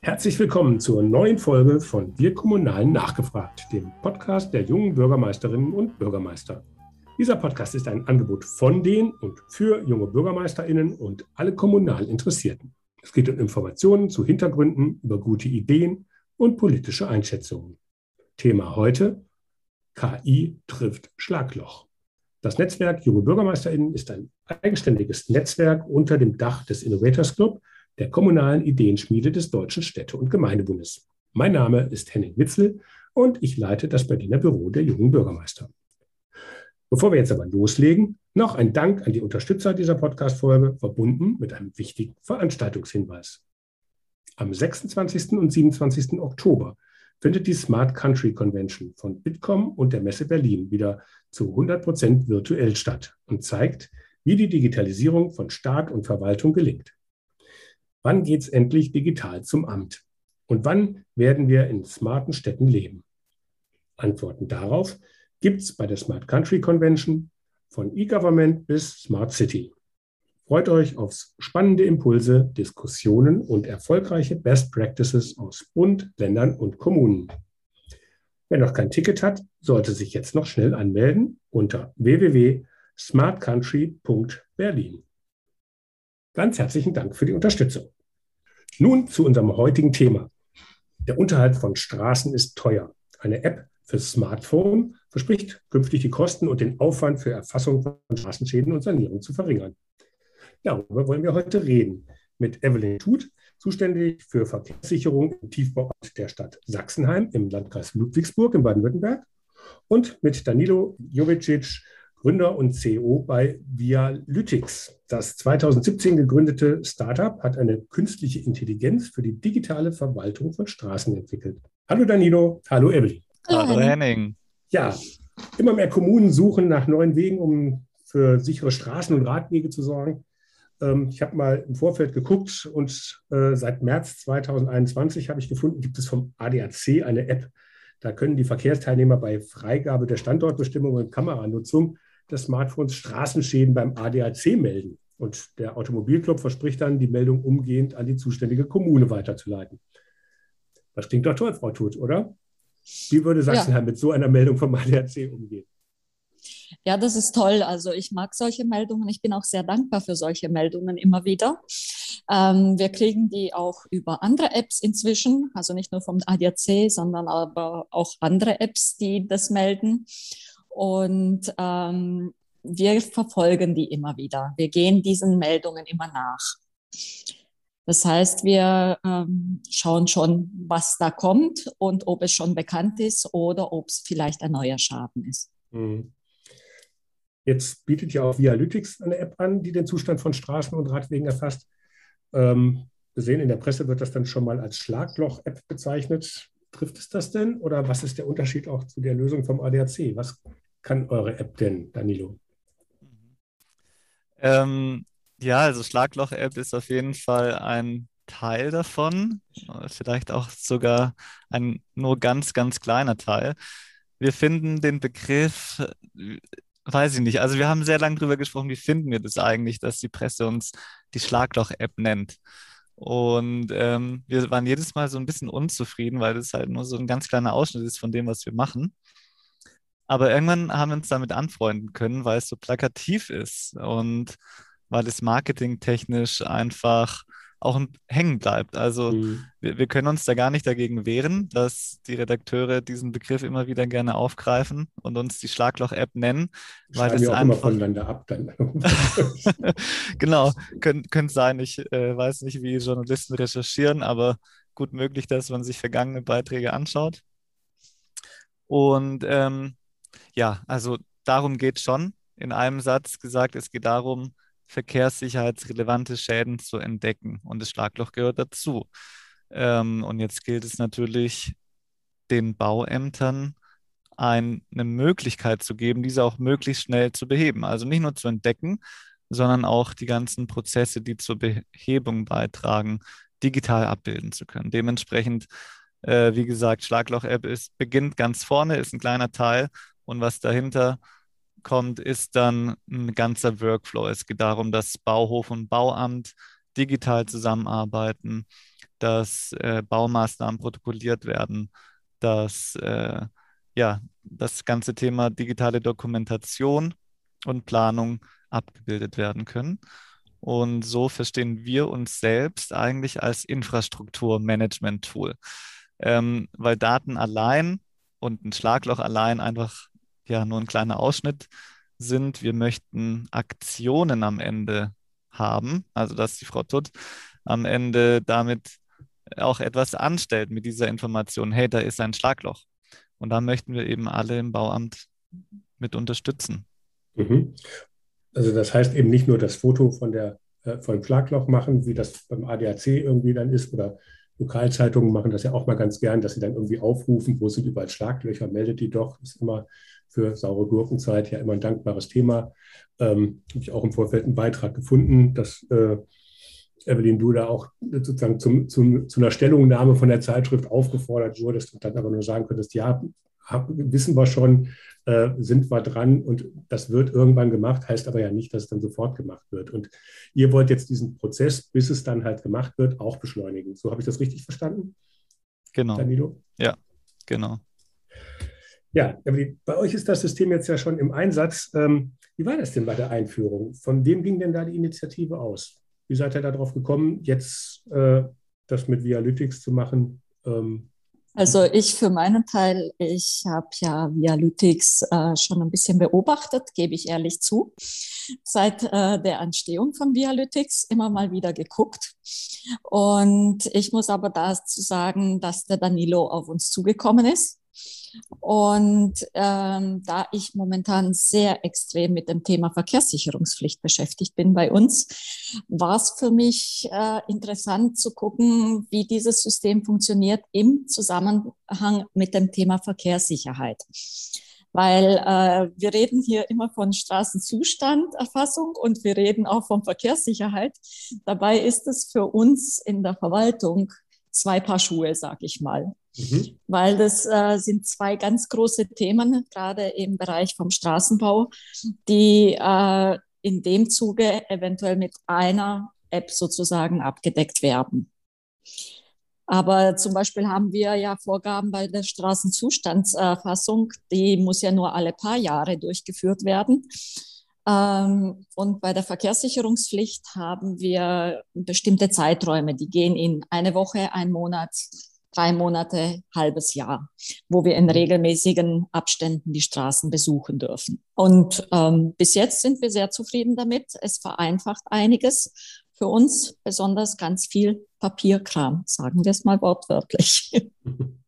Herzlich willkommen zur neuen Folge von Wir Kommunalen nachgefragt, dem Podcast der jungen Bürgermeisterinnen und Bürgermeister. Dieser Podcast ist ein Angebot von den und für junge Bürgermeisterinnen und alle kommunal Interessierten. Es geht um Informationen zu Hintergründen, über gute Ideen und politische Einschätzungen. Thema heute: KI trifft Schlagloch. Das Netzwerk Junge Bürgermeisterinnen ist ein eigenständiges Netzwerk unter dem Dach des Innovators Club, der kommunalen Ideenschmiede des Deutschen Städte- und Gemeindebundes. Mein Name ist Henning Witzel und ich leite das Berliner Büro der jungen Bürgermeister. Bevor wir jetzt aber loslegen, noch ein Dank an die Unterstützer dieser Podcast-Folge, verbunden mit einem wichtigen Veranstaltungshinweis. Am 26. und 27. Oktober findet die Smart Country Convention von Bitkom und der Messe Berlin wieder zu 100 Prozent virtuell statt und zeigt, wie die Digitalisierung von Staat und Verwaltung gelingt. Wann geht es endlich digital zum Amt? Und wann werden wir in smarten Städten leben? Antworten darauf gibt es bei der Smart Country Convention von E-Government bis Smart City. Freut euch auf spannende Impulse, Diskussionen und erfolgreiche Best Practices aus Bund, Ländern und Kommunen. Wer noch kein Ticket hat, sollte sich jetzt noch schnell anmelden unter www.smartcountry.berlin. Ganz herzlichen Dank für die Unterstützung. Nun zu unserem heutigen Thema. Der Unterhalt von Straßen ist teuer. Eine App für Smartphone verspricht künftig die Kosten und den Aufwand für Erfassung von Straßenschäden und Sanierung zu verringern. Darüber wollen wir heute reden mit Evelyn Tut, zuständig für Verkehrssicherung im Tiefbauamt der Stadt Sachsenheim im Landkreis Ludwigsburg in Baden-Württemberg und mit Danilo Jovicic, Gründer und CEO bei Vialytics. Das 2017 gegründete Startup hat eine künstliche Intelligenz für die digitale Verwaltung von Straßen entwickelt. Hallo Danilo, hallo Evelyn. Hallo Henning. Ja, immer mehr Kommunen suchen nach neuen Wegen, um für sichere Straßen und Radwege zu sorgen. Ähm, ich habe mal im Vorfeld geguckt und äh, seit März 2021 habe ich gefunden, gibt es vom ADAC eine App. Da können die Verkehrsteilnehmer bei Freigabe der Standortbestimmung und Kameranutzung des Smartphones Straßenschäden beim ADAC melden. Und der Automobilclub verspricht dann, die Meldung umgehend an die zuständige Kommune weiterzuleiten. Das klingt doch toll, Frau Tut, oder? Wie würde Sachsenheim ja. mit so einer Meldung vom ADAC umgehen? Ja, das ist toll. Also ich mag solche Meldungen. Ich bin auch sehr dankbar für solche Meldungen immer wieder. Ähm, wir kriegen die auch über andere Apps inzwischen, also nicht nur vom ADAC, sondern aber auch andere Apps, die das melden. Und ähm, wir verfolgen die immer wieder. Wir gehen diesen Meldungen immer nach. Das heißt, wir ähm, schauen schon, was da kommt und ob es schon bekannt ist oder ob es vielleicht ein neuer Schaden ist. Mhm. Jetzt bietet ja auch Vialytics eine App an, die den Zustand von Straßen und Radwegen erfasst. Ähm, wir sehen, in der Presse wird das dann schon mal als Schlagloch-App bezeichnet. Trifft es das denn? Oder was ist der Unterschied auch zu der Lösung vom ADAC? Was kann eure App denn, Danilo? Ähm, ja, also Schlagloch-App ist auf jeden Fall ein Teil davon, vielleicht auch sogar ein nur ganz, ganz kleiner Teil. Wir finden den Begriff, weiß ich nicht, also wir haben sehr lange darüber gesprochen, wie finden wir das eigentlich, dass die Presse uns die Schlagloch-App nennt. Und ähm, wir waren jedes Mal so ein bisschen unzufrieden, weil das halt nur so ein ganz kleiner Ausschnitt ist von dem, was wir machen. Aber irgendwann haben wir uns damit anfreunden können, weil es so plakativ ist und weil es marketingtechnisch einfach auch hängen bleibt. Also mhm. wir, wir, können uns da gar nicht dagegen wehren, dass die Redakteure diesen Begriff immer wieder gerne aufgreifen und uns die Schlagloch-App nennen. Weil das wir auch einfach... immer voneinander ab dann. genau, könnte sein. Ich äh, weiß nicht, wie Journalisten recherchieren, aber gut möglich, dass man sich vergangene Beiträge anschaut. Und ähm, ja, also darum geht schon. In einem Satz gesagt, es geht darum, verkehrssicherheitsrelevante Schäden zu entdecken und das Schlagloch gehört dazu. Ähm, und jetzt gilt es natürlich, den Bauämtern ein, eine Möglichkeit zu geben, diese auch möglichst schnell zu beheben. Also nicht nur zu entdecken, sondern auch die ganzen Prozesse, die zur Behebung beitragen, digital abbilden zu können. Dementsprechend, äh, wie gesagt, Schlagloch-App beginnt ganz vorne, ist ein kleiner Teil und was dahinter kommt, ist dann ein ganzer Workflow. Es geht darum, dass Bauhof und Bauamt digital zusammenarbeiten, dass äh, Baumaßnahmen protokolliert werden, dass äh, ja, das ganze Thema digitale Dokumentation und Planung abgebildet werden können. Und so verstehen wir uns selbst eigentlich als Infrastrukturmanagement-Tool, ähm, weil Daten allein und ein Schlagloch allein einfach ja nur ein kleiner Ausschnitt sind. Wir möchten Aktionen am Ende haben, also dass die Frau Tutt am Ende damit auch etwas anstellt mit dieser Information, hey, da ist ein Schlagloch. Und da möchten wir eben alle im Bauamt mit unterstützen. Mhm. Also das heißt eben nicht nur das Foto von der äh, dem Schlagloch machen, wie das beim ADAC irgendwie dann ist, oder Lokalzeitungen machen das ja auch mal ganz gern, dass sie dann irgendwie aufrufen, wo sind überall Schlaglöcher, meldet die doch, ist immer für saure Gurkenzeit ja immer ein dankbares Thema. Ähm, Habe ich auch im Vorfeld einen Beitrag gefunden, dass äh, Evelyn, du da auch sozusagen zum, zum, zu einer Stellungnahme von der Zeitschrift aufgefordert wurdest und dann aber nur sagen könntest, ja, hab, wissen wir schon, äh, sind wir dran und das wird irgendwann gemacht, heißt aber ja nicht, dass es dann sofort gemacht wird. Und ihr wollt jetzt diesen Prozess, bis es dann halt gemacht wird, auch beschleunigen. So habe ich das richtig verstanden? Genau. Danilo? Ja, genau. Ja, bei euch ist das System jetzt ja schon im Einsatz. Ähm, wie war das denn bei der Einführung? Von wem ging denn da die Initiative aus? Wie seid ihr darauf gekommen, jetzt äh, das mit Vialytics zu machen? Ähm, also ich für meinen Teil, ich habe ja Vialytics äh, schon ein bisschen beobachtet, gebe ich ehrlich zu. Seit äh, der Entstehung von Vialytics immer mal wieder geguckt. Und ich muss aber dazu sagen, dass der Danilo auf uns zugekommen ist und ähm, da ich momentan sehr extrem mit dem Thema Verkehrssicherungspflicht beschäftigt bin bei uns, war es für mich äh, interessant zu gucken, wie dieses System funktioniert im Zusammenhang mit dem Thema Verkehrssicherheit weil äh, wir reden hier immer von Straßenzustanderfassung und wir reden auch von Verkehrssicherheit. Dabei ist es für uns in der Verwaltung zwei Paar Schuhe, sag ich mal. Mhm. Weil das äh, sind zwei ganz große Themen, gerade im Bereich vom Straßenbau, die äh, in dem Zuge eventuell mit einer App sozusagen abgedeckt werden. Aber zum Beispiel haben wir ja Vorgaben bei der Straßenzustandserfassung, die muss ja nur alle paar Jahre durchgeführt werden. Ähm, und bei der Verkehrssicherungspflicht haben wir bestimmte Zeiträume, die gehen in eine Woche, ein Monat, drei Monate, halbes Jahr, wo wir in regelmäßigen Abständen die Straßen besuchen dürfen. Und ähm, bis jetzt sind wir sehr zufrieden damit. Es vereinfacht einiges für uns, besonders ganz viel Papierkram, sagen wir es mal wortwörtlich.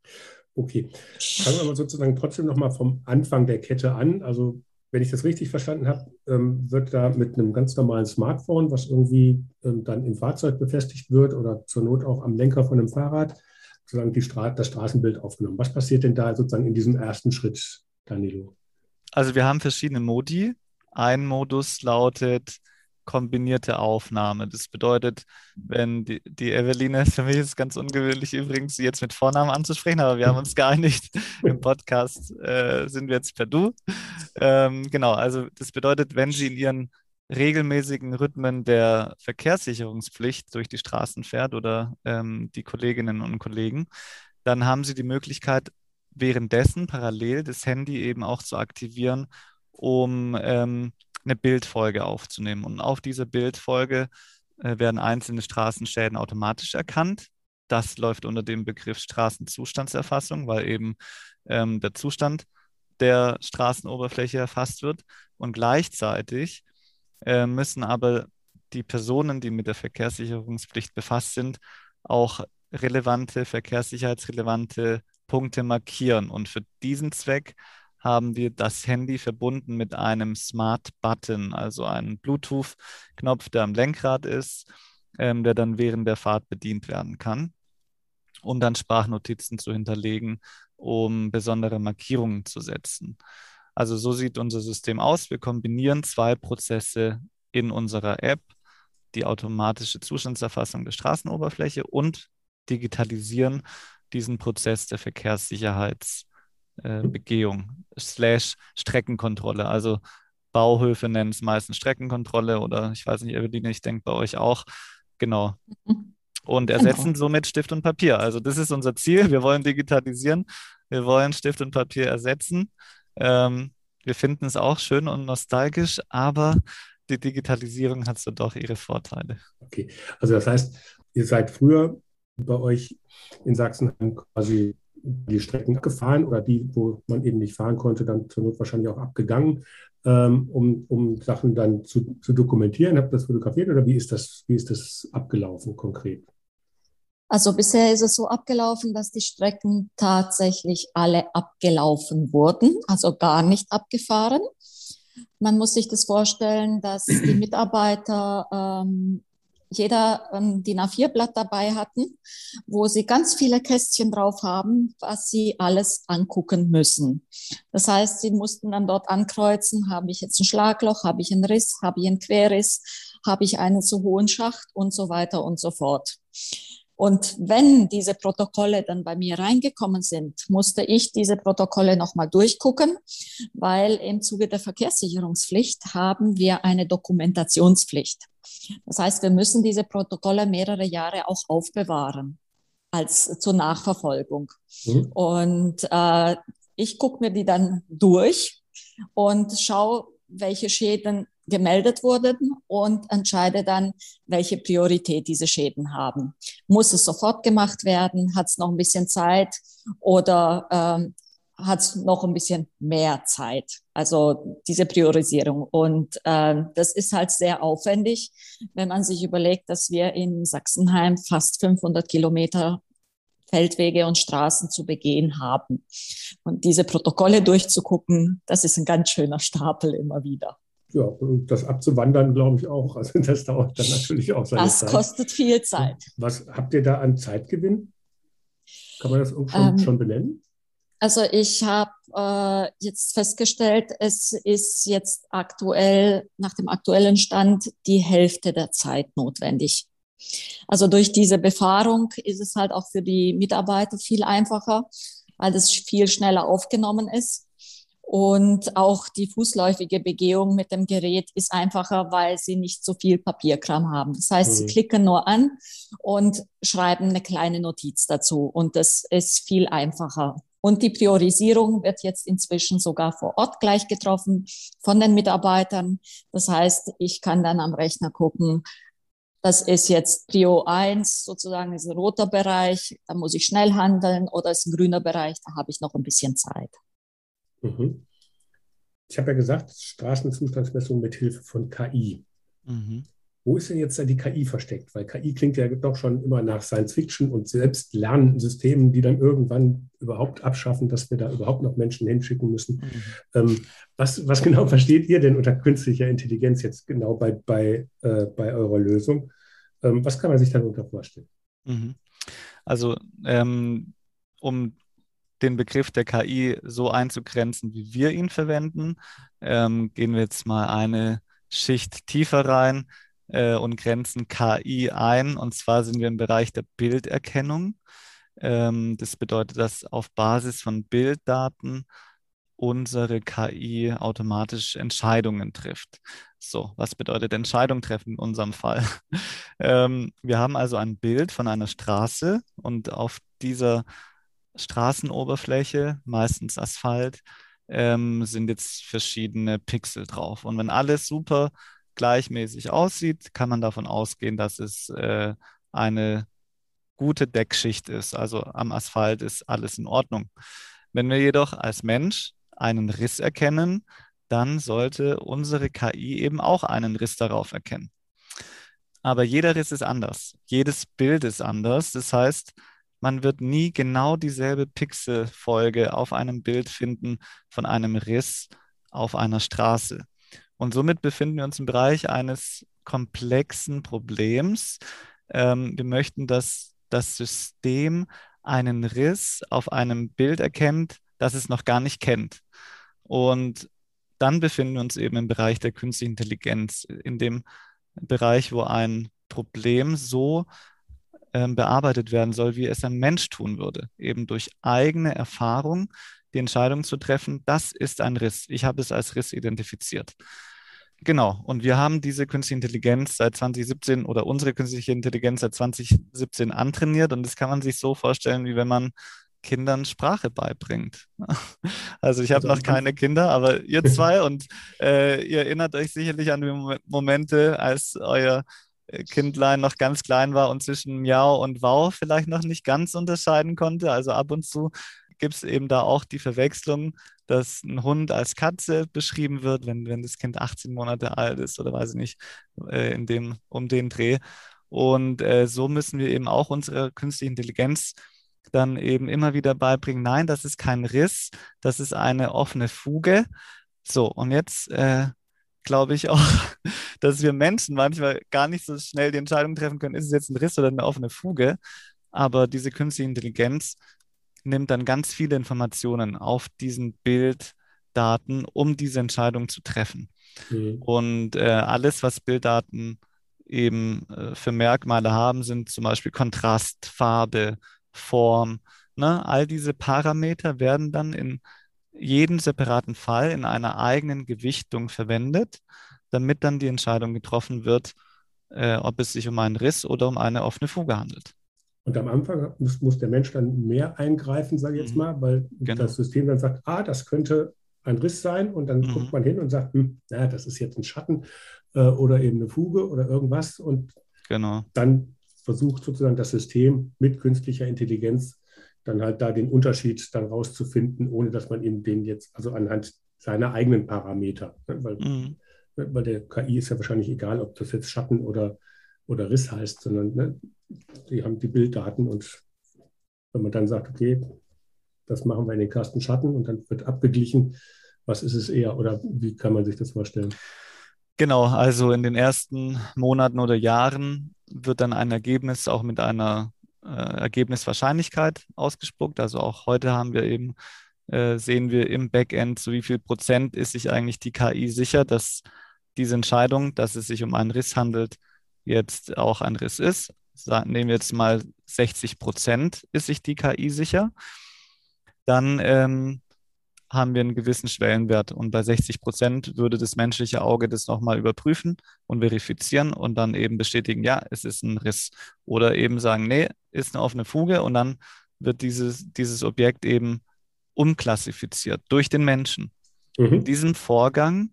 Okay, fangen wir mal sozusagen trotzdem noch mal vom Anfang der Kette an. Also wenn ich das richtig verstanden habe, ähm, wird da mit einem ganz normalen Smartphone, was irgendwie ähm, dann im Fahrzeug befestigt wird oder zur Not auch am Lenker von einem Fahrrad, sozusagen die Stra das Straßenbild aufgenommen. Was passiert denn da sozusagen in diesem ersten Schritt, Danilo? Also wir haben verschiedene Modi. Ein Modus lautet kombinierte Aufnahme. Das bedeutet, wenn die, die Eveline, für mich ist es ganz ungewöhnlich übrigens, sie jetzt mit Vornamen anzusprechen, aber wir haben uns geeinigt, im Podcast äh, sind wir jetzt per Du. Ähm, genau, also das bedeutet, wenn sie in ihren regelmäßigen Rhythmen der Verkehrssicherungspflicht durch die Straßen fährt oder ähm, die Kolleginnen und Kollegen, dann haben Sie die Möglichkeit, währenddessen parallel das Handy eben auch zu aktivieren, um ähm, eine Bildfolge aufzunehmen. Und auf dieser Bildfolge äh, werden einzelne Straßenschäden automatisch erkannt. Das läuft unter dem Begriff Straßenzustandserfassung, weil eben ähm, der Zustand der Straßenoberfläche erfasst wird. Und gleichzeitig äh, müssen aber die Personen, die mit der Verkehrssicherungspflicht befasst sind, auch relevante, verkehrssicherheitsrelevante Punkte markieren. Und für diesen Zweck haben wir das Handy verbunden mit einem Smart Button, also einem Bluetooth-Knopf, der am Lenkrad ist, ähm, der dann während der Fahrt bedient werden kann, um dann Sprachnotizen zu hinterlegen, um besondere Markierungen zu setzen. Also so sieht unser System aus. Wir kombinieren zwei Prozesse in unserer App, die automatische Zustandserfassung der Straßenoberfläche und digitalisieren diesen Prozess der Verkehrssicherheitsbegehung äh, slash Streckenkontrolle. Also Bauhöfe nennen es meistens Streckenkontrolle oder ich weiß nicht, Eveline, ich denke bei euch auch. Genau. und ersetzen genau. somit Stift und Papier. Also das ist unser Ziel. Wir wollen digitalisieren, wir wollen Stift und Papier ersetzen. Ähm, wir finden es auch schön und nostalgisch, aber die Digitalisierung hat so doch ihre Vorteile. Okay, also das heißt, ihr seid früher bei euch in Sachsenheim quasi die Strecken gefahren oder die, wo man eben nicht fahren konnte, dann zur Not wahrscheinlich auch abgegangen, ähm, um, um Sachen dann zu, zu dokumentieren. Habt ihr das fotografiert oder wie ist das, wie ist das abgelaufen konkret? Also bisher ist es so abgelaufen, dass die Strecken tatsächlich alle abgelaufen wurden, also gar nicht abgefahren. Man muss sich das vorstellen, dass die Mitarbeiter ähm, jeder ein DIN A4-Blatt dabei hatten, wo sie ganz viele Kästchen drauf haben, was sie alles angucken müssen. Das heißt, sie mussten dann dort ankreuzen, habe ich jetzt ein Schlagloch, habe ich einen Riss, habe ich einen Querriss, habe ich einen zu hohen Schacht und so weiter und so fort. Und wenn diese Protokolle dann bei mir reingekommen sind, musste ich diese Protokolle nochmal durchgucken, weil im Zuge der Verkehrssicherungspflicht haben wir eine Dokumentationspflicht. Das heißt, wir müssen diese Protokolle mehrere Jahre auch aufbewahren als zur Nachverfolgung. Mhm. Und äh, ich gucke mir die dann durch und schaue, welche Schäden gemeldet wurden und entscheide dann, welche Priorität diese Schäden haben. Muss es sofort gemacht werden? Hat es noch ein bisschen Zeit? Oder ähm, hat es noch ein bisschen mehr Zeit. Also diese Priorisierung. Und äh, das ist halt sehr aufwendig, wenn man sich überlegt, dass wir in Sachsenheim fast 500 Kilometer Feldwege und Straßen zu begehen haben. Und diese Protokolle durchzugucken, das ist ein ganz schöner Stapel immer wieder. Ja, und das abzuwandern, glaube ich auch. Also das dauert dann natürlich auch seine das Zeit. Das kostet viel Zeit. Was habt ihr da an Zeitgewinn? Kann man das schon, ähm, schon benennen? Also ich habe äh, jetzt festgestellt, es ist jetzt aktuell, nach dem aktuellen Stand, die Hälfte der Zeit notwendig. Also durch diese Befahrung ist es halt auch für die Mitarbeiter viel einfacher, weil das viel schneller aufgenommen ist. Und auch die fußläufige Begehung mit dem Gerät ist einfacher, weil sie nicht so viel Papierkram haben. Das heißt, mhm. sie klicken nur an und schreiben eine kleine Notiz dazu. Und das ist viel einfacher. Und die Priorisierung wird jetzt inzwischen sogar vor Ort gleich getroffen von den Mitarbeitern. Das heißt, ich kann dann am Rechner gucken, das ist jetzt Prio 1, sozusagen ist ein roter Bereich, da muss ich schnell handeln oder ist ein grüner Bereich, da habe ich noch ein bisschen Zeit. Mhm. Ich habe ja gesagt, Straßenzustandsmessung mit Hilfe von KI. Mhm. Wo ist denn jetzt da die KI versteckt? Weil KI klingt ja doch schon immer nach Science Fiction und selbst Lernsystemen, die dann irgendwann überhaupt abschaffen, dass wir da überhaupt noch Menschen hinschicken müssen. Mhm. Ähm, was, was genau versteht ihr denn unter künstlicher Intelligenz jetzt genau bei, bei, äh, bei eurer Lösung? Ähm, was kann man sich darunter vorstellen? Mhm. Also, ähm, um den Begriff der KI so einzugrenzen, wie wir ihn verwenden, ähm, gehen wir jetzt mal eine Schicht tiefer rein äh, und grenzen KI ein. Und zwar sind wir im Bereich der Bilderkennung. Ähm, das bedeutet, dass auf Basis von Bilddaten unsere KI automatisch Entscheidungen trifft. So, was bedeutet Entscheidung treffen in unserem Fall? ähm, wir haben also ein Bild von einer Straße und auf dieser Straßenoberfläche, meistens Asphalt, ähm, sind jetzt verschiedene Pixel drauf. Und wenn alles super gleichmäßig aussieht, kann man davon ausgehen, dass es äh, eine gute Deckschicht ist. Also am Asphalt ist alles in Ordnung. Wenn wir jedoch als Mensch einen Riss erkennen, dann sollte unsere KI eben auch einen Riss darauf erkennen. Aber jeder Riss ist anders. Jedes Bild ist anders. Das heißt, man wird nie genau dieselbe Pixelfolge auf einem Bild finden von einem Riss auf einer Straße. Und somit befinden wir uns im Bereich eines komplexen Problems. Ähm, wir möchten, dass das System einen Riss auf einem Bild erkennt, das es noch gar nicht kennt. Und dann befinden wir uns eben im Bereich der künstlichen Intelligenz, in dem Bereich, wo ein Problem so bearbeitet werden soll, wie es ein Mensch tun würde. Eben durch eigene Erfahrung die Entscheidung zu treffen, das ist ein Riss. Ich habe es als Riss identifiziert. Genau, und wir haben diese künstliche Intelligenz seit 2017 oder unsere künstliche Intelligenz seit 2017 antrainiert und das kann man sich so vorstellen, wie wenn man Kindern Sprache beibringt. Also ich habe also, noch keine Kinder, aber ihr zwei und äh, ihr erinnert euch sicherlich an die Momente, als euer Kindlein noch ganz klein war und zwischen Miau und Wow vielleicht noch nicht ganz unterscheiden konnte. Also ab und zu gibt es eben da auch die Verwechslung, dass ein Hund als Katze beschrieben wird, wenn, wenn das Kind 18 Monate alt ist oder weiß ich nicht, äh, in dem, um den Dreh. Und äh, so müssen wir eben auch unsere künstliche Intelligenz dann eben immer wieder beibringen, nein, das ist kein Riss, das ist eine offene Fuge. So, und jetzt äh, glaube ich auch, dass wir Menschen manchmal gar nicht so schnell die Entscheidung treffen können, ist es jetzt ein Riss oder eine offene Fuge. Aber diese künstliche Intelligenz nimmt dann ganz viele Informationen auf diesen Bilddaten, um diese Entscheidung zu treffen. Mhm. Und äh, alles, was Bilddaten eben äh, für Merkmale haben, sind zum Beispiel Kontrast, Farbe, Form. Ne? All diese Parameter werden dann in jedem separaten Fall in einer eigenen Gewichtung verwendet, damit dann die Entscheidung getroffen wird, äh, ob es sich um einen Riss oder um eine offene Fuge handelt. Und am Anfang muss, muss der Mensch dann mehr eingreifen, sage ich jetzt mhm. mal, weil genau. das System dann sagt, ah, das könnte ein Riss sein und dann mhm. guckt man hin und sagt, hm, na, das ist jetzt ein Schatten äh, oder eben eine Fuge oder irgendwas und genau. dann versucht sozusagen das System mit künstlicher Intelligenz dann halt da den Unterschied dann rauszufinden, ohne dass man eben den jetzt, also anhand seiner eigenen Parameter, ne, weil, mhm. weil der KI ist ja wahrscheinlich egal, ob das jetzt Schatten oder, oder Riss heißt, sondern ne, die haben die Bilddaten und wenn man dann sagt, okay, das machen wir in den Kasten Schatten und dann wird abgeglichen, was ist es eher oder wie kann man sich das vorstellen? Genau, also in den ersten Monaten oder Jahren wird dann ein Ergebnis auch mit einer äh, Ergebniswahrscheinlichkeit ausgespuckt. Also auch heute haben wir eben, äh, sehen wir im Backend, zu wie viel Prozent ist sich eigentlich die KI sicher, dass diese Entscheidung, dass es sich um einen Riss handelt, jetzt auch ein Riss ist. Nehmen wir jetzt mal 60 Prozent, ist sich die KI sicher. Dann ähm, haben wir einen gewissen Schwellenwert. Und bei 60 Prozent würde das menschliche Auge das nochmal überprüfen und verifizieren und dann eben bestätigen, ja, es ist ein Riss. Oder eben sagen, nee, ist eine offene Fuge und dann wird dieses, dieses Objekt eben umklassifiziert durch den Menschen. Mhm. In diesem Vorgang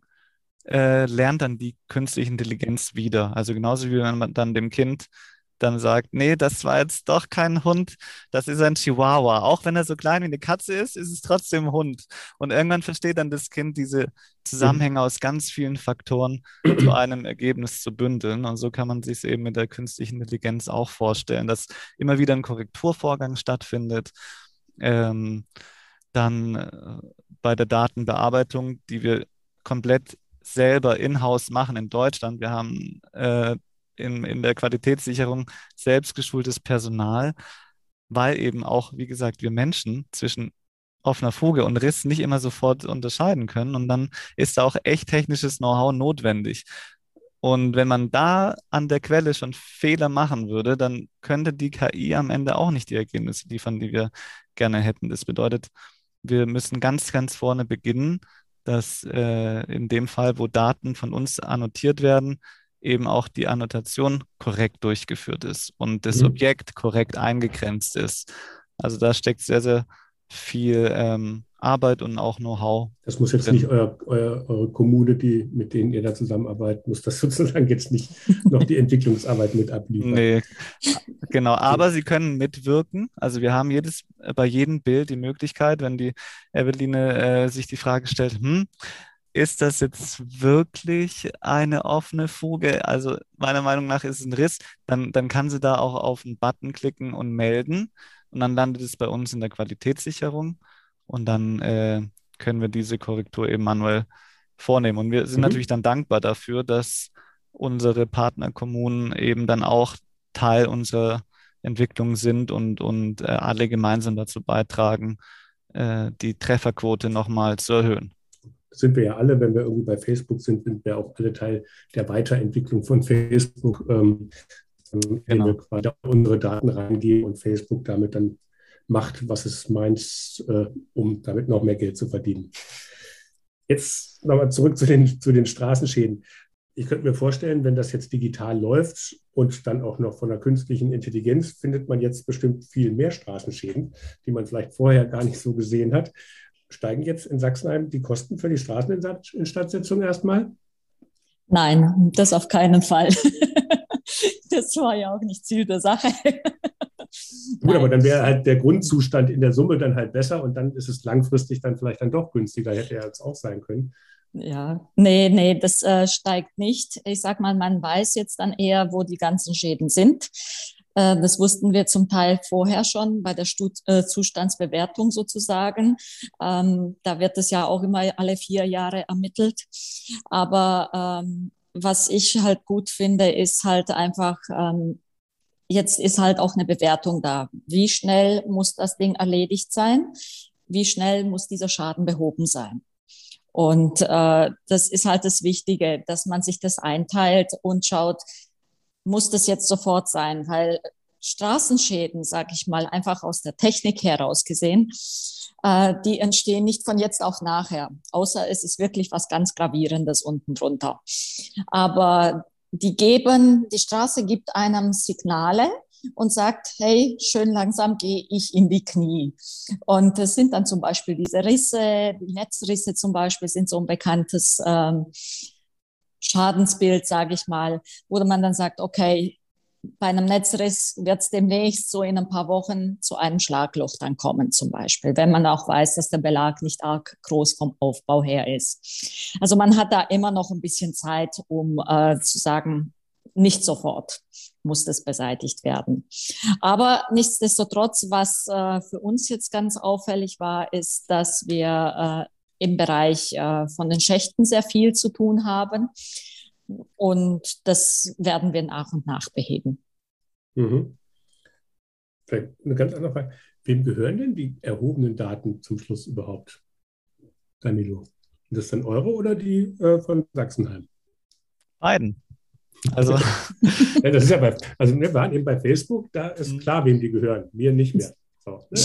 äh, lernt dann die künstliche Intelligenz wieder. Also genauso wie wenn man dann dem Kind dann sagt, nee, das war jetzt doch kein Hund, das ist ein Chihuahua. Auch wenn er so klein wie eine Katze ist, ist es trotzdem Hund. Und irgendwann versteht dann das Kind diese Zusammenhänge aus ganz vielen Faktoren zu einem Ergebnis zu bündeln. Und so kann man sich es eben mit der künstlichen Intelligenz auch vorstellen, dass immer wieder ein Korrekturvorgang stattfindet. Ähm, dann äh, bei der Datenbearbeitung, die wir komplett selber in-house machen in Deutschland. Wir haben äh, in, in der Qualitätssicherung selbstgeschultes Personal, weil eben auch, wie gesagt, wir Menschen zwischen offener Fuge und Riss nicht immer sofort unterscheiden können. Und dann ist da auch echt technisches Know-how notwendig. Und wenn man da an der Quelle schon Fehler machen würde, dann könnte die KI am Ende auch nicht die Ergebnisse liefern, die wir gerne hätten. Das bedeutet, wir müssen ganz, ganz vorne beginnen, dass äh, in dem Fall, wo Daten von uns annotiert werden, eben auch die Annotation korrekt durchgeführt ist und das mhm. Objekt korrekt eingegrenzt ist. Also da steckt sehr, sehr viel ähm, Arbeit und auch Know-how. Das muss jetzt drin. nicht euer, euer, eure Kommune, die, mit denen ihr da zusammenarbeitet, muss das sozusagen jetzt nicht noch die Entwicklungsarbeit mit abliefern. Nee, genau. Aber sie können mitwirken. Also wir haben jedes, bei jedem Bild die Möglichkeit, wenn die Eveline äh, sich die Frage stellt, hm, ist das jetzt wirklich eine offene Fuge? Also meiner Meinung nach ist es ein Riss. Dann, dann kann sie da auch auf einen Button klicken und melden. Und dann landet es bei uns in der Qualitätssicherung. Und dann äh, können wir diese Korrektur eben manuell vornehmen. Und wir sind mhm. natürlich dann dankbar dafür, dass unsere Partnerkommunen eben dann auch Teil unserer Entwicklung sind und, und äh, alle gemeinsam dazu beitragen, äh, die Trefferquote nochmal zu erhöhen sind wir ja alle, wenn wir irgendwie bei Facebook sind, sind wir auch alle Teil der Weiterentwicklung von Facebook, ähm, genau. wir quasi unsere Daten reingeben und Facebook damit dann macht, was es meint, äh, um damit noch mehr Geld zu verdienen. Jetzt nochmal zurück zu den, zu den Straßenschäden. ich könnte mir vorstellen, wenn das jetzt digital läuft und dann auch noch von der künstlichen Intelligenz, findet man jetzt bestimmt viel mehr Straßenschäden, die man vielleicht vorher gar nicht so gesehen hat. Steigen jetzt in Sachsenheim die Kosten für die Straßeninstandsetzung erstmal? Nein, das auf keinen Fall. das war ja auch nicht Ziel der Sache. Gut, aber dann wäre halt der Grundzustand in der Summe dann halt besser und dann ist es langfristig dann vielleicht dann doch günstiger, hätte er jetzt auch sein können. Ja, nee, nee, das äh, steigt nicht. Ich sag mal, man weiß jetzt dann eher, wo die ganzen Schäden sind. Äh, das wussten wir zum Teil vorher schon bei der äh, Zustandsbewertung sozusagen. Ähm, da wird es ja auch immer alle vier Jahre ermittelt. Aber ähm, was ich halt gut finde, ist halt einfach, ähm, jetzt ist halt auch eine Bewertung da. Wie schnell muss das Ding erledigt sein? Wie schnell muss dieser Schaden behoben sein? Und äh, das ist halt das Wichtige, dass man sich das einteilt und schaut, muss das jetzt sofort sein? Weil Straßenschäden, sage ich mal, einfach aus der Technik heraus gesehen, äh, die entstehen nicht von jetzt auf nachher, außer es ist wirklich was ganz Gravierendes unten drunter. Aber die geben, die Straße gibt einem Signale, und sagt, hey, schön langsam gehe ich in die Knie. Und das sind dann zum Beispiel diese Risse, die Netzrisse zum Beispiel sind so ein bekanntes ähm, Schadensbild, sage ich mal, wo man dann sagt, okay, bei einem Netzriss wird es demnächst so in ein paar Wochen zu einem Schlagloch dann kommen, zum Beispiel, wenn man auch weiß, dass der Belag nicht arg groß vom Aufbau her ist. Also man hat da immer noch ein bisschen Zeit, um äh, zu sagen, nicht sofort muss das beseitigt werden. Aber nichtsdestotrotz, was äh, für uns jetzt ganz auffällig war, ist, dass wir äh, im Bereich äh, von den Schächten sehr viel zu tun haben. Und das werden wir nach und nach beheben. Mhm. Vielleicht eine ganz andere Frage. Wem gehören denn die erhobenen Daten zum Schluss überhaupt, Danilo? Sind das dann eure oder die äh, von Sachsenheim? Beiden. Also. ja, das ist ja bei, also wir waren eben bei Facebook, da ist mhm. klar, wem die gehören. Mir nicht mehr. So.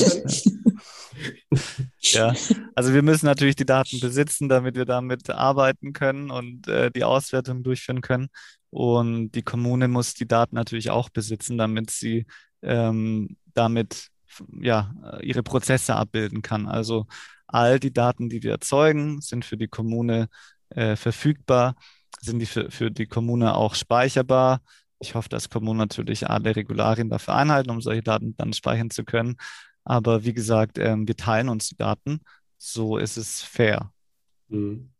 ja, also wir müssen natürlich die Daten besitzen, damit wir damit arbeiten können und äh, die Auswertung durchführen können. Und die Kommune muss die Daten natürlich auch besitzen, damit sie ähm, damit ja, ihre Prozesse abbilden kann. Also all die Daten, die wir erzeugen, sind für die Kommune äh, verfügbar sind die für, für die Kommune auch speicherbar. Ich hoffe, dass Kommunen natürlich alle Regularien dafür einhalten, um solche Daten dann speichern zu können. Aber wie gesagt, ähm, wir teilen uns die Daten. So ist es fair. Mhm.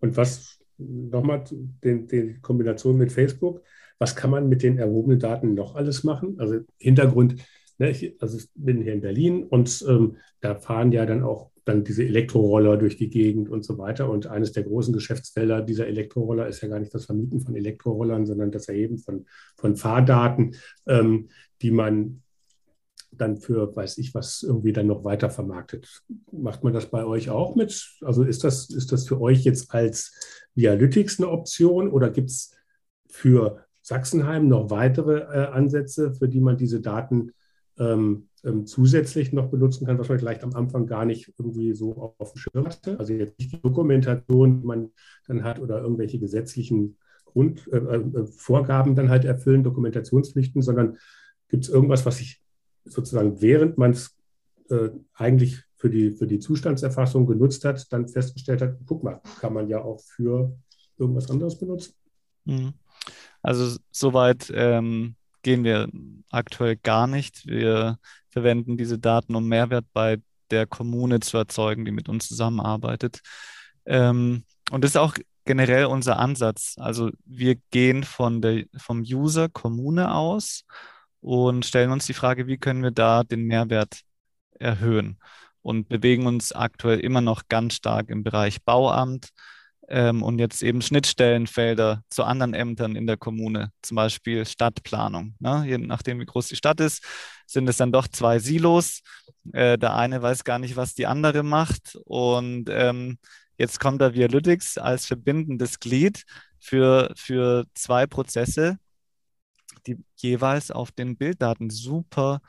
Und was nochmal die, die Kombination mit Facebook, was kann man mit den erhobenen Daten noch alles machen? Also Hintergrund, ne, ich, also ich bin hier in Berlin und ähm, da fahren ja dann auch dann diese Elektroroller durch die Gegend und so weiter. Und eines der großen Geschäftsfelder dieser Elektroroller ist ja gar nicht das Vermieten von Elektrorollern, sondern das Erheben von, von Fahrdaten, ähm, die man dann für, weiß ich was, irgendwie dann noch weiter vermarktet. Macht man das bei euch auch mit? Also ist das, ist das für euch jetzt als Vialytics eine Option oder gibt es für Sachsenheim noch weitere äh, Ansätze, für die man diese Daten ähm, ähm, zusätzlich noch benutzen kann, was man vielleicht am Anfang gar nicht irgendwie so auf dem Schirm hatte. Also jetzt nicht die Dokumentation, die man dann hat oder irgendwelche gesetzlichen Grund, äh, äh, Vorgaben dann halt erfüllen, Dokumentationspflichten, sondern gibt es irgendwas, was sich sozusagen während man es äh, eigentlich für die, für die Zustandserfassung genutzt hat, dann festgestellt hat, guck mal, kann man ja auch für irgendwas anderes benutzen. Mhm. Also soweit ähm, gehen wir aktuell gar nicht. Wir verwenden diese Daten, um Mehrwert bei der Kommune zu erzeugen, die mit uns zusammenarbeitet. Ähm, und das ist auch generell unser Ansatz. Also wir gehen von der, vom User Kommune aus und stellen uns die Frage, wie können wir da den Mehrwert erhöhen und bewegen uns aktuell immer noch ganz stark im Bereich Bauamt, ähm, und jetzt eben Schnittstellenfelder zu anderen Ämtern in der Kommune, zum Beispiel Stadtplanung. Ne? Je nachdem, wie groß die Stadt ist, sind es dann doch zwei Silos. Äh, der eine weiß gar nicht, was die andere macht. Und ähm, jetzt kommt da Vialytics als verbindendes Glied für, für zwei Prozesse, die jeweils auf den Bilddaten super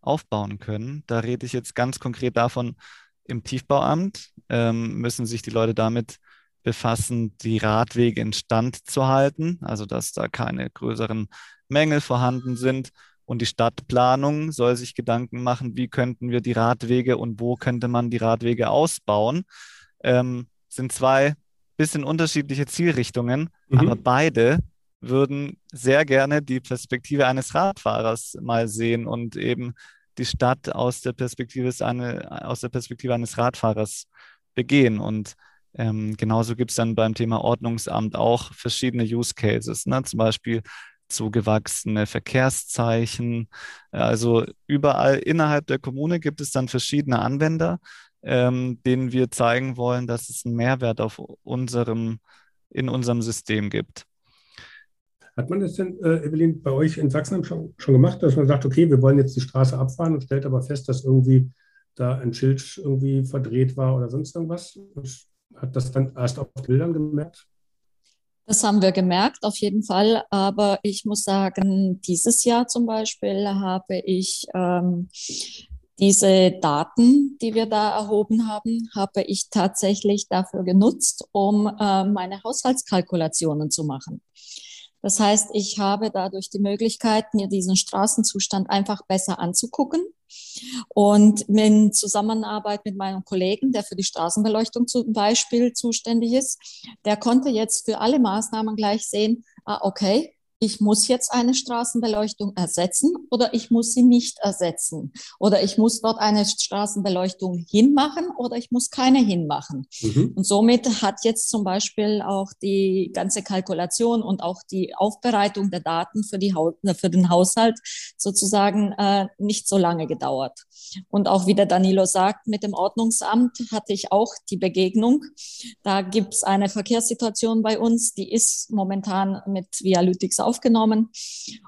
aufbauen können. Da rede ich jetzt ganz konkret davon, im Tiefbauamt ähm, müssen sich die Leute damit befassen, die Radwege instand zu halten, also dass da keine größeren Mängel vorhanden sind. Und die Stadtplanung soll sich Gedanken machen, wie könnten wir die Radwege und wo könnte man die Radwege ausbauen. Ähm, sind zwei bisschen unterschiedliche Zielrichtungen, mhm. aber beide würden sehr gerne die Perspektive eines Radfahrers mal sehen und eben die Stadt aus der Perspektive, eine, aus der Perspektive eines Radfahrers begehen. Und ähm, genauso gibt es dann beim Thema Ordnungsamt auch verschiedene Use Cases, ne? zum Beispiel zugewachsene Verkehrszeichen. Also überall innerhalb der Kommune gibt es dann verschiedene Anwender, ähm, denen wir zeigen wollen, dass es einen Mehrwert auf unserem, in unserem System gibt. Hat man das denn, äh, Evelyn, bei euch in Sachsen schon, schon gemacht, dass man sagt, okay, wir wollen jetzt die Straße abfahren und stellt aber fest, dass irgendwie da ein Schild irgendwie verdreht war oder sonst irgendwas? Und hat das dann erst auf Bildern gemerkt? Das haben wir gemerkt, auf jeden Fall. Aber ich muss sagen, dieses Jahr zum Beispiel habe ich ähm, diese Daten, die wir da erhoben haben, habe ich tatsächlich dafür genutzt, um äh, meine Haushaltskalkulationen zu machen. Das heißt, ich habe dadurch die Möglichkeit, mir diesen Straßenzustand einfach besser anzugucken. Und in Zusammenarbeit mit meinem Kollegen, der für die Straßenbeleuchtung zum Beispiel zuständig ist, der konnte jetzt für alle Maßnahmen gleich sehen, ah, okay, ich muss jetzt eine Straßenbeleuchtung ersetzen oder ich muss sie nicht ersetzen. Oder ich muss dort eine Straßenbeleuchtung hinmachen oder ich muss keine hinmachen. Mhm. Und somit hat jetzt zum Beispiel auch die ganze Kalkulation und auch die Aufbereitung der Daten für, die, für den Haushalt sozusagen äh, nicht so lange gedauert. Und auch wie der Danilo sagt, mit dem Ordnungsamt hatte ich auch die Begegnung. Da gibt es eine Verkehrssituation bei uns, die ist momentan mit Vialytics auf aufgenommen.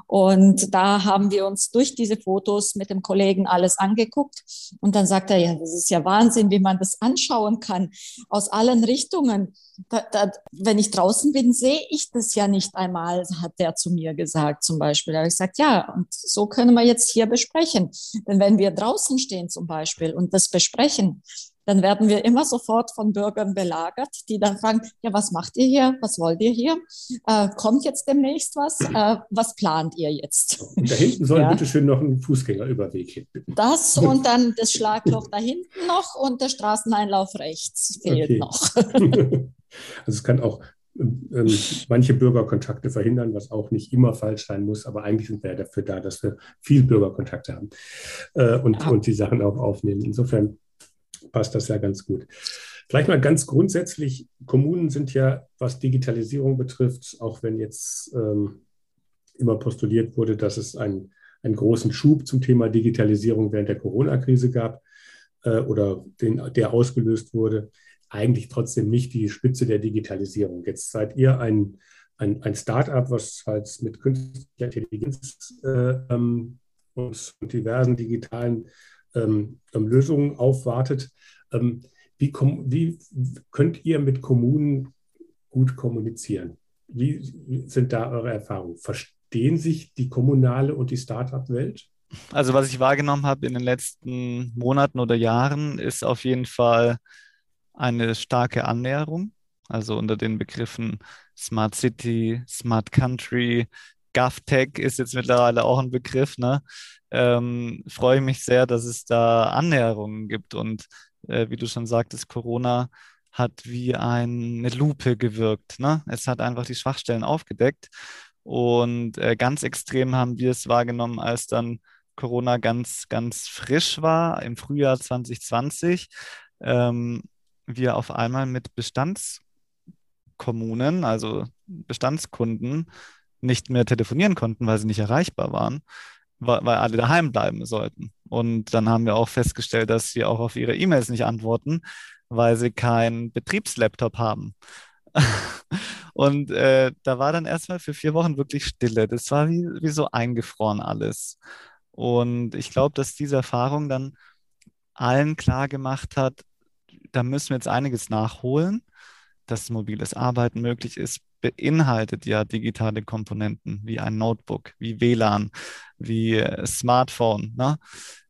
Und da haben wir uns durch diese Fotos mit dem Kollegen alles angeguckt. Und dann sagt er, ja, das ist ja Wahnsinn, wie man das anschauen kann aus allen Richtungen. Da, da, wenn ich draußen bin, sehe ich das ja nicht einmal, hat der zu mir gesagt zum Beispiel. Da habe ich gesagt, ja, und so können wir jetzt hier besprechen. Denn wenn wir draußen stehen zum Beispiel und das besprechen, dann werden wir immer sofort von Bürgern belagert, die dann fragen, ja, was macht ihr hier? Was wollt ihr hier? Äh, kommt jetzt demnächst was? Äh, was plant ihr jetzt? Und da hinten soll ja. bitte schön noch ein Fußgängerüberweg hin. Das und dann das Schlagloch da hinten noch und der Straßeneinlauf rechts fehlt okay. noch. Also es kann auch ähm, ähm, manche Bürgerkontakte verhindern, was auch nicht immer falsch sein muss, aber eigentlich sind wir ja dafür da, dass wir viel Bürgerkontakte haben äh, und, ja. und die Sachen auch aufnehmen. Insofern passt das ja ganz gut. Vielleicht mal ganz grundsätzlich, Kommunen sind ja, was Digitalisierung betrifft, auch wenn jetzt ähm, immer postuliert wurde, dass es ein, einen großen Schub zum Thema Digitalisierung während der Corona-Krise gab äh, oder den, der ausgelöst wurde, eigentlich trotzdem nicht die Spitze der Digitalisierung. Jetzt seid ihr ein, ein, ein Start-up, was halt mit künstlicher Intelligenz äh, ähm, und diversen digitalen ähm, ähm, Lösungen aufwartet. Ähm, wie, wie, könnt ihr mit Kommunen gut kommunizieren? Wie sind da eure Erfahrungen? Verstehen sich die kommunale und die Start-up-Welt? Also was ich wahrgenommen habe in den letzten Monaten oder Jahren, ist auf jeden Fall eine starke Annäherung. Also unter den Begriffen Smart City, Smart Country, GovTech ist jetzt mittlerweile auch ein Begriff. Ne? Ähm, freue ich mich sehr, dass es da Annäherungen gibt. Und äh, wie du schon sagtest, Corona hat wie eine Lupe gewirkt. Ne? Es hat einfach die Schwachstellen aufgedeckt. Und äh, ganz extrem haben wir es wahrgenommen, als dann Corona ganz, ganz frisch war, im Frühjahr 2020. Ähm, wir auf einmal mit Bestandskommunen, also Bestandskunden, nicht mehr telefonieren konnten, weil sie nicht erreichbar waren weil alle daheim bleiben sollten. Und dann haben wir auch festgestellt, dass sie auch auf ihre E-Mails nicht antworten, weil sie keinen Betriebslaptop haben. und äh, da war dann erstmal für vier Wochen wirklich Stille. Das war wie, wie so eingefroren alles. Und ich glaube, dass diese Erfahrung dann allen klar gemacht hat, da müssen wir jetzt einiges nachholen, dass mobiles Arbeiten möglich ist, beinhaltet ja digitale Komponenten wie ein Notebook, wie WLAN, wie äh, Smartphone. Ne?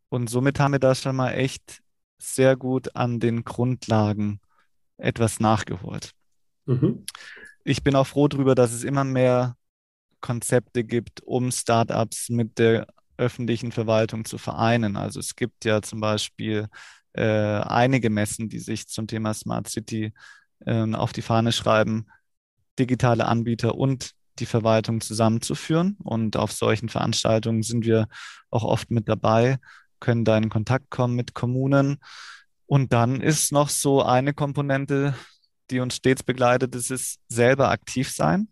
Und somit haben wir da schon mal echt sehr gut an den Grundlagen etwas nachgeholt. Mhm. Ich bin auch froh darüber, dass es immer mehr Konzepte gibt, um Startups mit der öffentlichen Verwaltung zu vereinen. Also es gibt ja zum Beispiel äh, einige Messen, die sich zum Thema Smart City äh, auf die Fahne schreiben, digitale Anbieter und die Verwaltung zusammenzuführen. Und auf solchen Veranstaltungen sind wir auch oft mit dabei, können da in Kontakt kommen mit Kommunen. Und dann ist noch so eine Komponente, die uns stets begleitet, das ist selber aktiv sein.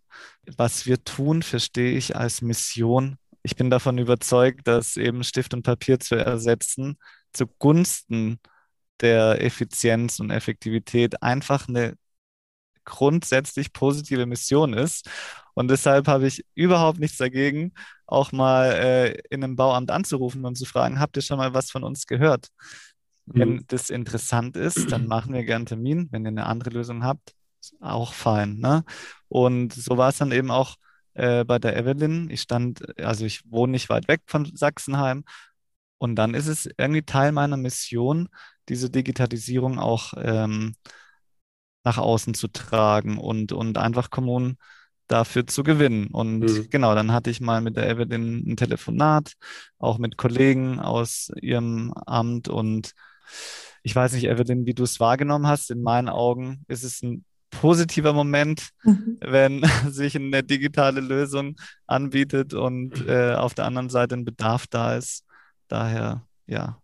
Was wir tun, verstehe ich als Mission. Ich bin davon überzeugt, dass eben Stift und Papier zu ersetzen zugunsten der Effizienz und Effektivität einfach eine grundsätzlich positive Mission ist. Und deshalb habe ich überhaupt nichts dagegen, auch mal äh, in einem Bauamt anzurufen und zu fragen, habt ihr schon mal was von uns gehört? Wenn mhm. das interessant ist, dann machen wir gerne einen Termin. Wenn ihr eine andere Lösung habt, auch fein. Ne? Und so war es dann eben auch äh, bei der Evelyn. Ich stand, also ich wohne nicht weit weg von Sachsenheim. Und dann ist es irgendwie Teil meiner Mission, diese Digitalisierung auch ähm, nach außen zu tragen und, und einfach Kommunen dafür zu gewinnen. Und mhm. genau, dann hatte ich mal mit der Evelyn ein Telefonat, auch mit Kollegen aus ihrem Amt. Und ich weiß nicht, Evelyn, wie du es wahrgenommen hast. In meinen Augen ist es ein positiver Moment, mhm. wenn sich eine digitale Lösung anbietet und äh, auf der anderen Seite ein Bedarf da ist. Daher, ja.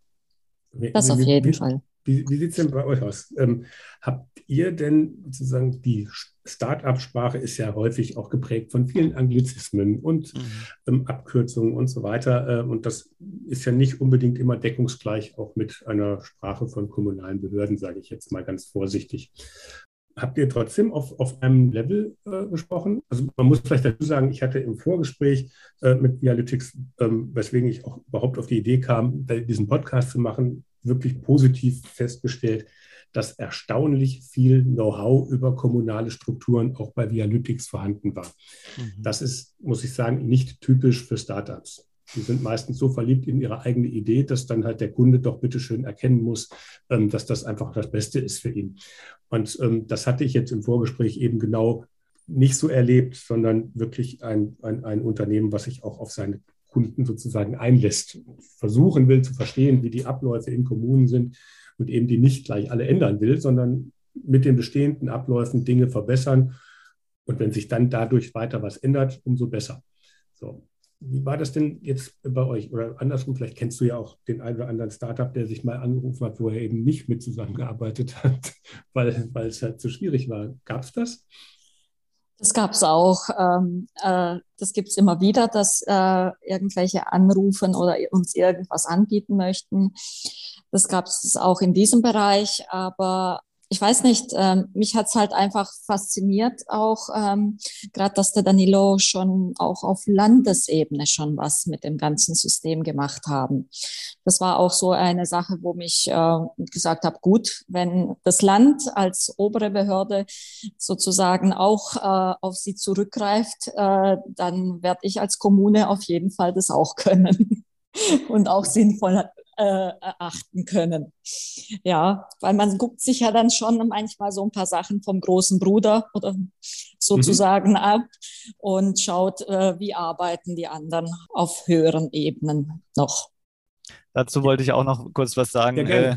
Das auf jeden Fall. Wie, wie sieht es denn bei euch aus? Ähm, habt ihr denn sozusagen die Start-up-Sprache ist ja häufig auch geprägt von vielen Anglizismen und mhm. ähm, Abkürzungen und so weiter. Äh, und das ist ja nicht unbedingt immer deckungsgleich auch mit einer Sprache von kommunalen Behörden, sage ich jetzt mal ganz vorsichtig. Habt ihr trotzdem auf, auf einem Level äh, gesprochen? Also man muss vielleicht dazu sagen, ich hatte im Vorgespräch äh, mit Dialytics, ähm, weswegen ich auch überhaupt auf die Idee kam, diesen Podcast zu machen, wirklich positiv festgestellt, dass erstaunlich viel Know-how über kommunale Strukturen auch bei Vialytics vorhanden war. Mhm. Das ist, muss ich sagen, nicht typisch für Startups. Die sind meistens so verliebt in ihre eigene Idee, dass dann halt der Kunde doch bitteschön erkennen muss, ähm, dass das einfach das Beste ist für ihn. Und ähm, das hatte ich jetzt im Vorgespräch eben genau nicht so erlebt, sondern wirklich ein, ein, ein Unternehmen, was sich auch auf seine Kunden sozusagen einlässt, versuchen will zu verstehen, wie die Abläufe in Kommunen sind und eben die nicht gleich alle ändern will, sondern mit den bestehenden Abläufen Dinge verbessern. Und wenn sich dann dadurch weiter was ändert, umso besser. So. Wie war das denn jetzt bei euch? Oder andersrum, vielleicht kennst du ja auch den einen oder anderen Startup, der sich mal angerufen hat, wo er eben nicht mit zusammengearbeitet hat, weil, weil es halt zu schwierig war. Gab es das? Das gab es auch. Ähm, äh, das gibt es immer wieder, dass äh, irgendwelche anrufen oder uns irgendwas anbieten möchten. Das gab es auch in diesem Bereich, aber ich weiß nicht, ähm, mich hat's halt einfach fasziniert, auch ähm, gerade, dass der Danilo schon auch auf Landesebene schon was mit dem ganzen System gemacht haben. Das war auch so eine Sache, wo mich äh, gesagt habe, gut, wenn das Land als obere Behörde sozusagen auch äh, auf sie zurückgreift, äh, dann werde ich als Kommune auf jeden Fall das auch können und auch sinnvoll äh, erachten können. Ja, weil man guckt sich ja dann schon manchmal so ein paar Sachen vom großen Bruder oder sozusagen mhm. ab und schaut, äh, wie arbeiten die anderen auf höheren Ebenen noch. Dazu wollte ich auch noch kurz was sagen. Ja, äh,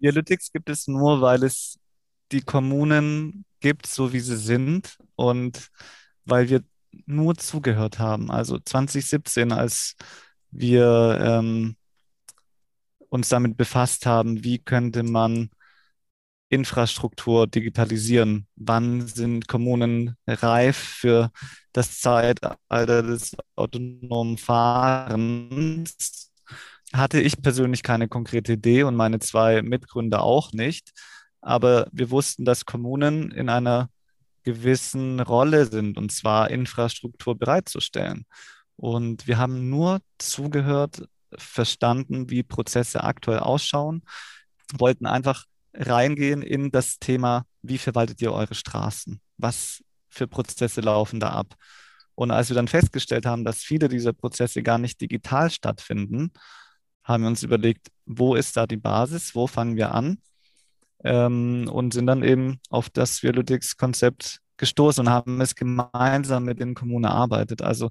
Dialytics gibt es nur, weil es die Kommunen gibt, so wie sie sind und weil wir nur zugehört haben. Also 2017, als wir ähm, uns damit befasst haben, wie könnte man Infrastruktur digitalisieren? Wann sind Kommunen reif für das Zeitalter des autonomen Fahrens? Hatte ich persönlich keine konkrete Idee und meine zwei Mitgründer auch nicht. Aber wir wussten, dass Kommunen in einer gewissen Rolle sind, und zwar Infrastruktur bereitzustellen. Und wir haben nur zugehört, verstanden, wie Prozesse aktuell ausschauen, wollten einfach reingehen in das Thema, wie verwaltet ihr eure Straßen? Was für Prozesse laufen da ab? Und als wir dann festgestellt haben, dass viele dieser Prozesse gar nicht digital stattfinden, haben wir uns überlegt, wo ist da die Basis, wo fangen wir an? ähm, und sind dann eben auf das Vialytics-Konzept gestoßen und haben es gemeinsam mit den Kommunen erarbeitet. Also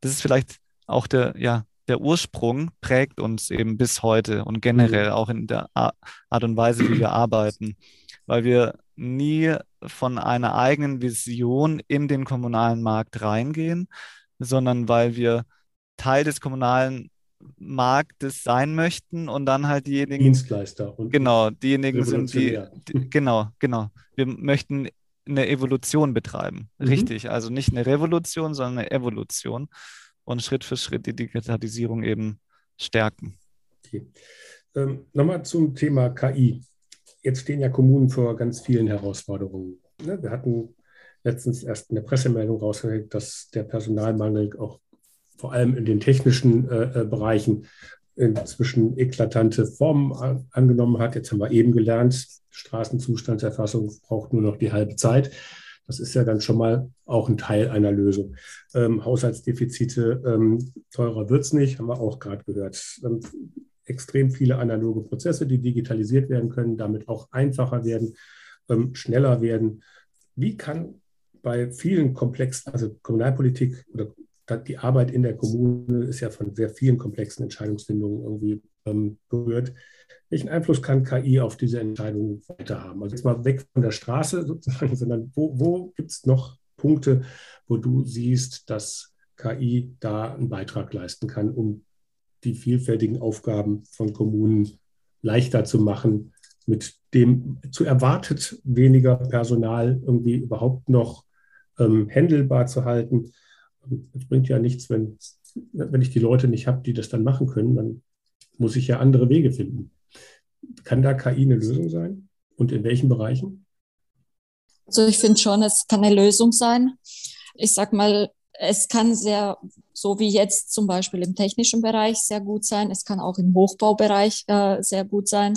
das ist vielleicht auch der, ja, der Ursprung prägt uns eben bis heute und generell mhm. auch in der Art und Weise, wie wir arbeiten, weil wir nie von einer eigenen Vision in den kommunalen Markt reingehen, sondern weil wir Teil des kommunalen Marktes sein möchten und dann halt diejenigen Dienstleister und genau diejenigen sind die, die, genau genau. Wir möchten eine Evolution betreiben. Mhm. richtig. Also nicht eine Revolution sondern eine Evolution und Schritt für Schritt die Digitalisierung eben stärken. Okay. Ähm, Nochmal zum Thema KI. Jetzt stehen ja Kommunen vor ganz vielen Herausforderungen. Ne? Wir hatten letztens erst eine Pressemeldung rausgekriegt, dass der Personalmangel auch vor allem in den technischen äh, äh Bereichen inzwischen eklatante Formen angenommen hat. Jetzt haben wir eben gelernt, Straßenzustandserfassung braucht nur noch die halbe Zeit. Das ist ja dann schon mal auch ein Teil einer Lösung. Ähm, Haushaltsdefizite, ähm, teurer wird es nicht, haben wir auch gerade gehört. Ähm, extrem viele analoge Prozesse, die digitalisiert werden können, damit auch einfacher werden, ähm, schneller werden. Wie kann bei vielen komplexen, also Kommunalpolitik oder die Arbeit in der Kommune ist ja von sehr vielen komplexen Entscheidungsfindungen irgendwie ähm, berührt. Welchen Einfluss kann KI auf diese Entscheidungen weiter haben? Also jetzt mal weg von der Straße sozusagen, sondern wo, wo gibt es noch Punkte, wo du siehst, dass KI da einen Beitrag leisten kann, um die vielfältigen Aufgaben von Kommunen leichter zu machen, mit dem zu erwartet weniger Personal irgendwie überhaupt noch ähm, handelbar zu halten. Es bringt ja nichts, wenn, wenn ich die Leute nicht habe, die das dann machen können, dann muss ich ja andere Wege finden. Kann da KI eine Lösung sein? Und in welchen Bereichen? Also ich finde schon, es kann eine Lösung sein. Ich sag mal, es kann sehr, so wie jetzt zum Beispiel im technischen Bereich sehr gut sein. Es kann auch im Hochbaubereich äh, sehr gut sein.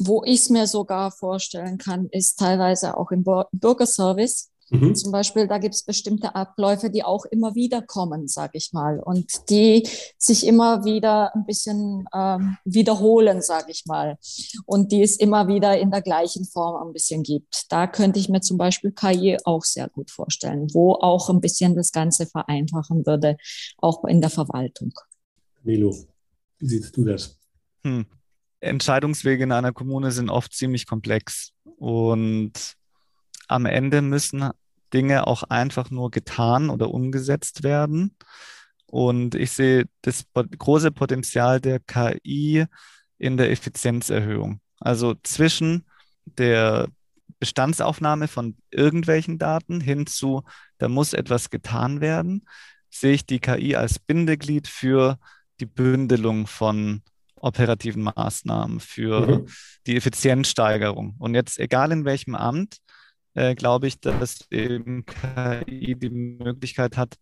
Wo ich es mir sogar vorstellen kann, ist teilweise auch im Bürgerservice. Mhm. Zum Beispiel, da gibt es bestimmte Abläufe, die auch immer wieder kommen, sage ich mal, und die sich immer wieder ein bisschen ähm, wiederholen, sage ich mal, und die es immer wieder in der gleichen Form ein bisschen gibt. Da könnte ich mir zum Beispiel KI auch sehr gut vorstellen, wo auch ein bisschen das Ganze vereinfachen würde, auch in der Verwaltung. Milo, wie siehst du das? Hm. Entscheidungswege in einer Kommune sind oft ziemlich komplex und am Ende müssen Dinge auch einfach nur getan oder umgesetzt werden. Und ich sehe das große Potenzial der KI in der Effizienzerhöhung. Also zwischen der Bestandsaufnahme von irgendwelchen Daten hin zu, da muss etwas getan werden, sehe ich die KI als Bindeglied für die Bündelung von operativen Maßnahmen, für mhm. die Effizienzsteigerung. Und jetzt, egal in welchem Amt, äh, glaube ich, dass eben KI die Möglichkeit hat,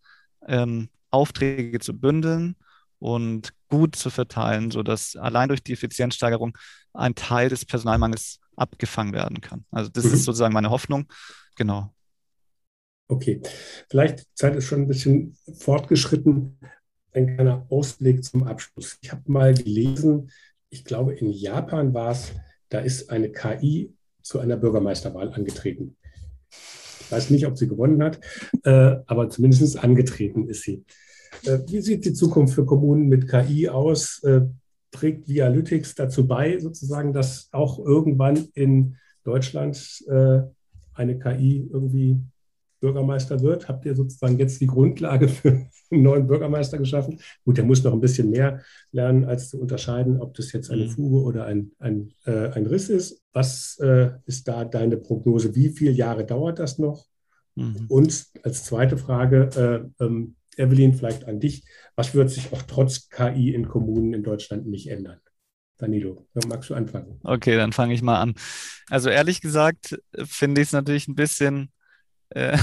ähm, Aufträge zu bündeln und gut zu verteilen, sodass allein durch die Effizienzsteigerung ein Teil des Personalmangels abgefangen werden kann. Also das mhm. ist sozusagen meine Hoffnung. Genau. Okay, vielleicht Zeit ist schon ein bisschen fortgeschritten. Ein kleiner Ausblick zum Abschluss. Ich habe mal gelesen, ich glaube in Japan war es, da ist eine KI zu einer Bürgermeisterwahl angetreten. Ich weiß nicht, ob sie gewonnen hat, äh, aber zumindest angetreten ist sie. Äh, wie sieht die Zukunft für Kommunen mit KI aus? Äh, trägt Vialytics dazu bei, sozusagen, dass auch irgendwann in Deutschland äh, eine KI irgendwie Bürgermeister wird? Habt ihr sozusagen jetzt die Grundlage für einen neuen Bürgermeister geschaffen? Gut, der muss noch ein bisschen mehr lernen, als zu unterscheiden, ob das jetzt eine mhm. Fuge oder ein, ein, äh, ein Riss ist. Was äh, ist da deine Prognose? Wie viele Jahre dauert das noch? Mhm. Und als zweite Frage, äh, ähm, Evelyn, vielleicht an dich. Was wird sich auch trotz KI in Kommunen in Deutschland nicht ändern? Danilo, magst du anfangen? Okay, dann fange ich mal an. Also ehrlich gesagt finde ich es natürlich ein bisschen äh,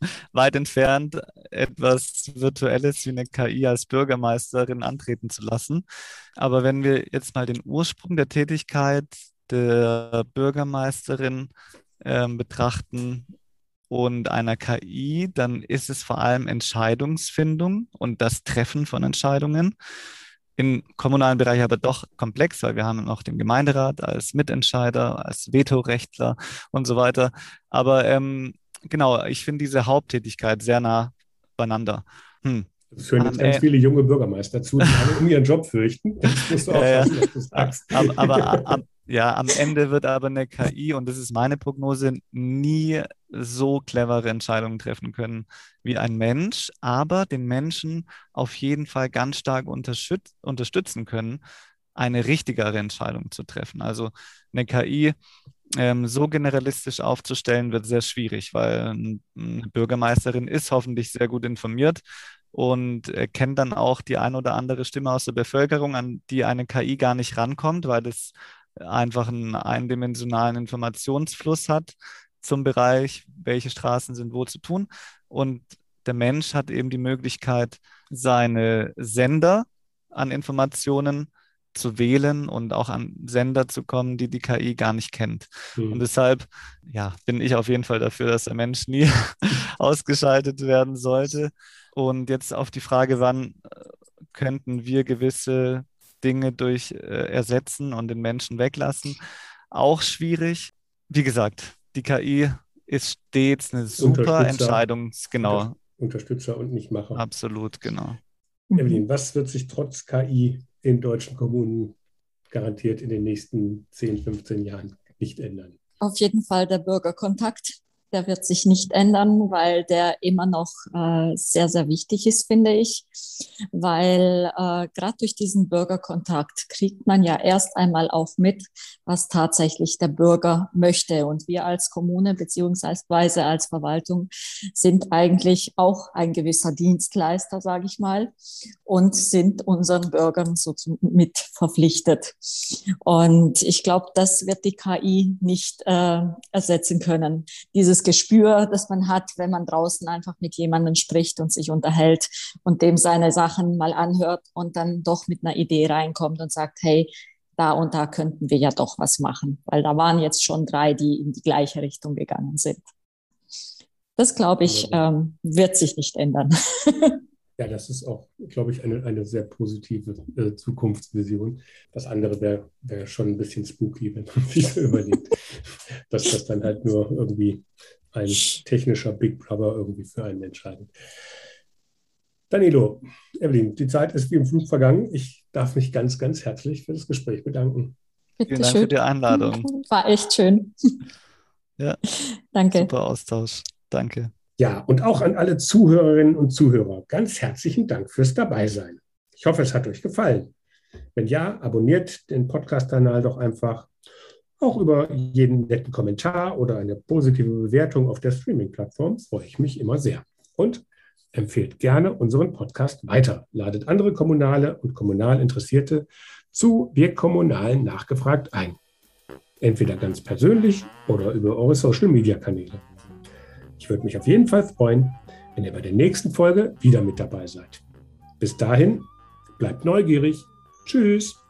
weit entfernt, etwas Virtuelles wie eine KI als Bürgermeisterin antreten zu lassen. Aber wenn wir jetzt mal den Ursprung der Tätigkeit der Bürgermeisterin äh, betrachten und einer KI, dann ist es vor allem Entscheidungsfindung und das Treffen von Entscheidungen. im kommunalen Bereich aber doch komplex, weil wir haben noch den Gemeinderat als Mitentscheider, als Vetorechtler und so weiter. Aber ähm, genau, ich finde diese Haupttätigkeit sehr nah beieinander. Hm. Das führen jetzt ganz viele junge Bürgermeister zu, die alle um ihren Job fürchten. Das musst du auch ja, was du sagst. Aber, aber am, ja, am Ende wird aber eine KI, und das ist meine Prognose, nie so clevere Entscheidungen treffen können wie ein Mensch, aber den Menschen auf jeden Fall ganz stark unterstützen können, eine richtigere Entscheidung zu treffen. Also eine KI ähm, so generalistisch aufzustellen, wird sehr schwierig, weil eine Bürgermeisterin ist hoffentlich sehr gut informiert und kennt dann auch die ein oder andere Stimme aus der Bevölkerung, an die eine KI gar nicht rankommt, weil es einfach einen eindimensionalen Informationsfluss hat zum Bereich, welche Straßen sind wo zu tun. Und der Mensch hat eben die Möglichkeit, seine Sender an Informationen zu wählen und auch an Sender zu kommen, die die KI gar nicht kennt. Mhm. Und deshalb ja, bin ich auf jeden Fall dafür, dass der Mensch nie ausgeschaltet werden sollte. Und jetzt auf die Frage, wann äh, könnten wir gewisse Dinge durch äh, ersetzen und den Menschen weglassen. Auch schwierig. Wie gesagt, die KI ist stets eine super Entscheidungs, genau. Unterstützer und nicht Macher. Absolut, genau. Evelyn, was wird sich trotz KI in deutschen Kommunen garantiert in den nächsten 10, 15 Jahren nicht ändern? Auf jeden Fall der Bürgerkontakt der wird sich nicht ändern, weil der immer noch äh, sehr, sehr wichtig ist, finde ich. Weil äh, gerade durch diesen Bürgerkontakt kriegt man ja erst einmal auch mit, was tatsächlich der Bürger möchte. Und wir als Kommune beziehungsweise als Verwaltung sind eigentlich auch ein gewisser Dienstleister, sage ich mal, und sind unseren Bürgern so mit verpflichtet. Und ich glaube, das wird die KI nicht äh, ersetzen können. Dieses Gespür, das man hat, wenn man draußen einfach mit jemandem spricht und sich unterhält und dem seine Sachen mal anhört und dann doch mit einer Idee reinkommt und sagt, hey, da und da könnten wir ja doch was machen, weil da waren jetzt schon drei, die in die gleiche Richtung gegangen sind. Das, glaube ich, ähm, wird sich nicht ändern. Ja, das ist auch, glaube ich, eine, eine sehr positive äh, Zukunftsvision. Das andere wäre wär schon ein bisschen spooky, wenn man sich so überlegt, dass das dann halt nur irgendwie ein technischer Big Brother irgendwie für einen entscheidet. Danilo, Evelyn, die Zeit ist wie im Flug vergangen. Ich darf mich ganz, ganz herzlich für das Gespräch bedanken. Bitte Vielen Dank schön. für die Einladung. War echt schön. Ja. Danke. Super Austausch. Danke. Ja, und auch an alle Zuhörerinnen und Zuhörer ganz herzlichen Dank fürs Dabeisein. Ich hoffe, es hat euch gefallen. Wenn ja, abonniert den Podcast-Kanal doch einfach auch über jeden netten Kommentar oder eine positive Bewertung auf der Streaming-Plattform freue ich mich immer sehr. Und empfehlt gerne unseren Podcast weiter. Ladet andere Kommunale und kommunal Interessierte zu Wir Kommunalen nachgefragt ein. Entweder ganz persönlich oder über eure Social-Media-Kanäle. Ich würde mich auf jeden Fall freuen, wenn ihr bei der nächsten Folge wieder mit dabei seid. Bis dahin, bleibt neugierig. Tschüss.